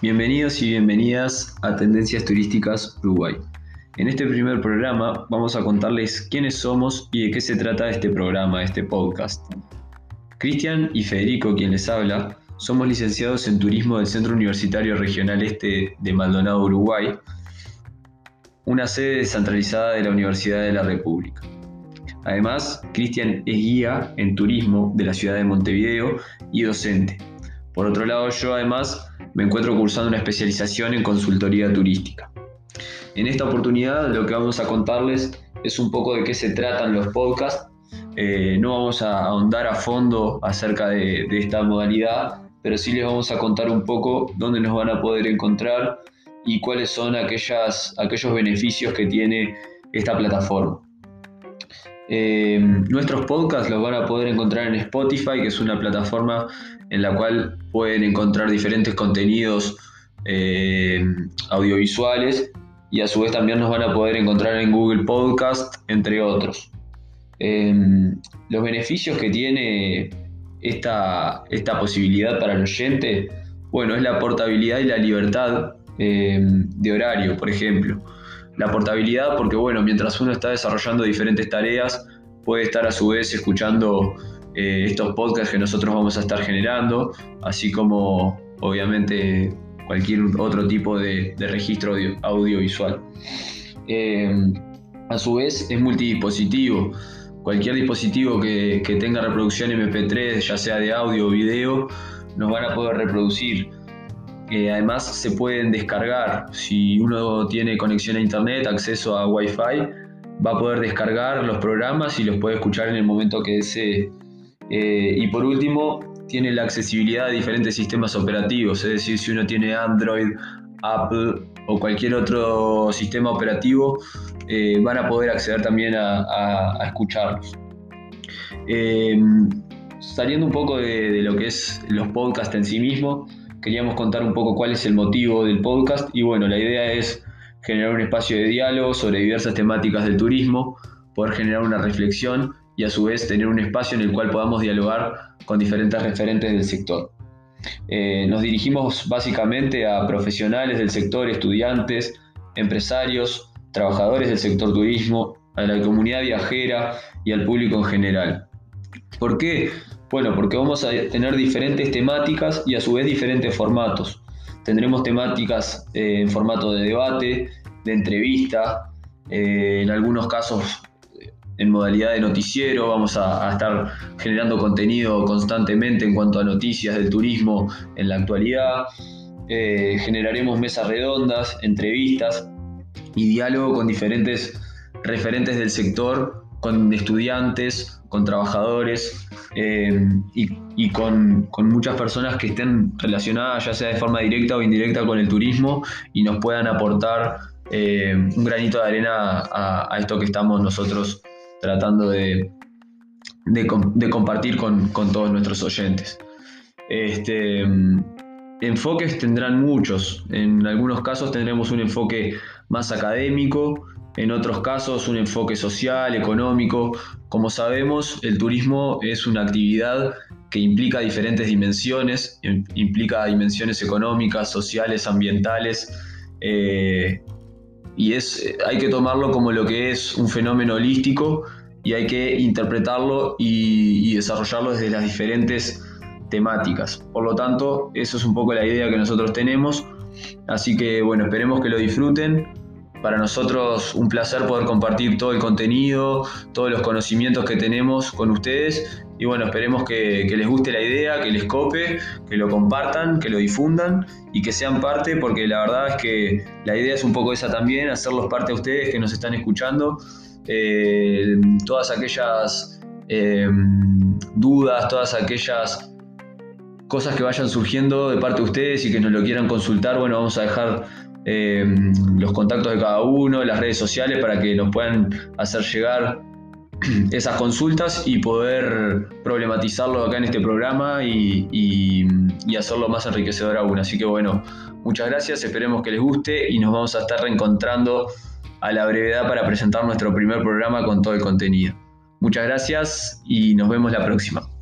Bienvenidos y bienvenidas a Tendencias Turísticas Uruguay. En este primer programa vamos a contarles quiénes somos y de qué se trata este programa, este podcast. Cristian y Federico, quien les habla, somos licenciados en Turismo del Centro Universitario Regional Este de Maldonado, Uruguay, una sede descentralizada de la Universidad de la República. Además, Cristian es guía en turismo de la ciudad de Montevideo y docente. Por otro lado, yo además me encuentro cursando una especialización en consultoría turística. En esta oportunidad lo que vamos a contarles es un poco de qué se tratan los podcasts. Eh, no vamos a ahondar a fondo acerca de, esta modalidad, pero sí les vamos a contar un poco dónde nos van a poder encontrar y cuáles son aquellos beneficios que tiene esta plataforma. Eh, nuestros podcasts los van a poder encontrar en Spotify, que es una plataforma en la cual pueden encontrar diferentes contenidos eh, audiovisuales y a su vez también nos van a poder encontrar en Google Podcast, entre otros. Eh, los beneficios que tiene esta, esta, posibilidad para el oyente, bueno, es la portabilidad y la libertad de horario, por ejemplo. La portabilidad porque, bueno, mientras uno está desarrollando diferentes tareas, puede estar a su vez escuchando eh, estos podcasts que nosotros vamos a estar generando, así como, obviamente, cualquier otro tipo de, registro audiovisual. Eh, a su vez, es multidispositivo. Cualquier dispositivo que, que tenga reproducción MP3, ya sea de audio o video, nos van a poder reproducir además se pueden descargar. Si uno tiene conexión a internet, acceso a Wi-Fi, va a poder descargar los programas y los puede escuchar en el momento que desee. Eh, y por último, tiene la accesibilidad a diferentes sistemas operativos, es decir, si uno tiene Android, Apple o cualquier otro sistema operativo, eh, van a poder acceder también a, escucharlos. Eh, saliendo un poco de, de, lo que es los podcasts en sí mismos, queríamos contar un poco cuál es el motivo del podcast y bueno, la idea es generar un espacio de diálogo sobre diversas temáticas del turismo, poder generar una reflexión y a su vez tener un espacio en el cual podamos dialogar con diferentes referentes del sector. Eh, nos dirigimos básicamente a profesionales del sector, estudiantes, empresarios, trabajadores del sector turismo, a la comunidad viajera y al público en general. ¿Por qué? Bueno, porque vamos a tener diferentes temáticas y a su vez diferentes formatos. Tendremos temáticas eh, en formato de debate, de entrevista, eh, en algunos casos eh, en modalidad de noticiero, vamos a, estar generando contenido constantemente en cuanto a noticias del turismo en la actualidad. generaremos mesas redondas, entrevistas y diálogo con diferentes referentes del sector, con estudiantes, con trabajadores, eh, y, con, muchas personas que estén relacionadas ya sea de forma directa o indirecta con el turismo y nos puedan aportar eh, un granito de arena a, esto que estamos nosotros tratando de, compartir con, todos nuestros oyentes. Este, enfoques tendrán muchos, en algunos casos tendremos un enfoque más académico, en otros casos un enfoque social, económico. Como sabemos, el turismo es una actividad que implica diferentes dimensiones, implica dimensiones económicas, sociales, ambientales, eh, y es, hay que tomarlo como lo que es un fenómeno holístico y hay que interpretarlo y, y desarrollarlo desde las diferentes temáticas. Por lo tanto, eso es un poco la idea que nosotros tenemos. Así que bueno, esperemos que lo disfruten para nosotros un placer poder compartir todo el contenido, todos los conocimientos que tenemos con ustedes y bueno, esperemos que, les guste la idea, que les cope, que lo compartan, que lo difundan y que sean parte porque la verdad es que la idea es un poco esa también, hacerlos parte a ustedes que nos están escuchando. Eh, todas aquellas eh, dudas, todas aquellas cosas que vayan surgiendo de parte de ustedes y que nos lo quieran consultar, bueno, vamos a dejar eh, los contactos de cada uno, las redes sociales para que nos puedan hacer llegar esas consultas y poder problematizarlo acá en este programa y, hacerlo más enriquecedor aún. Así que bueno, muchas gracias, esperemos que les guste y nos vamos a estar reencontrando a la brevedad para presentar nuestro primer programa con todo el contenido. Muchas gracias y nos vemos la próxima.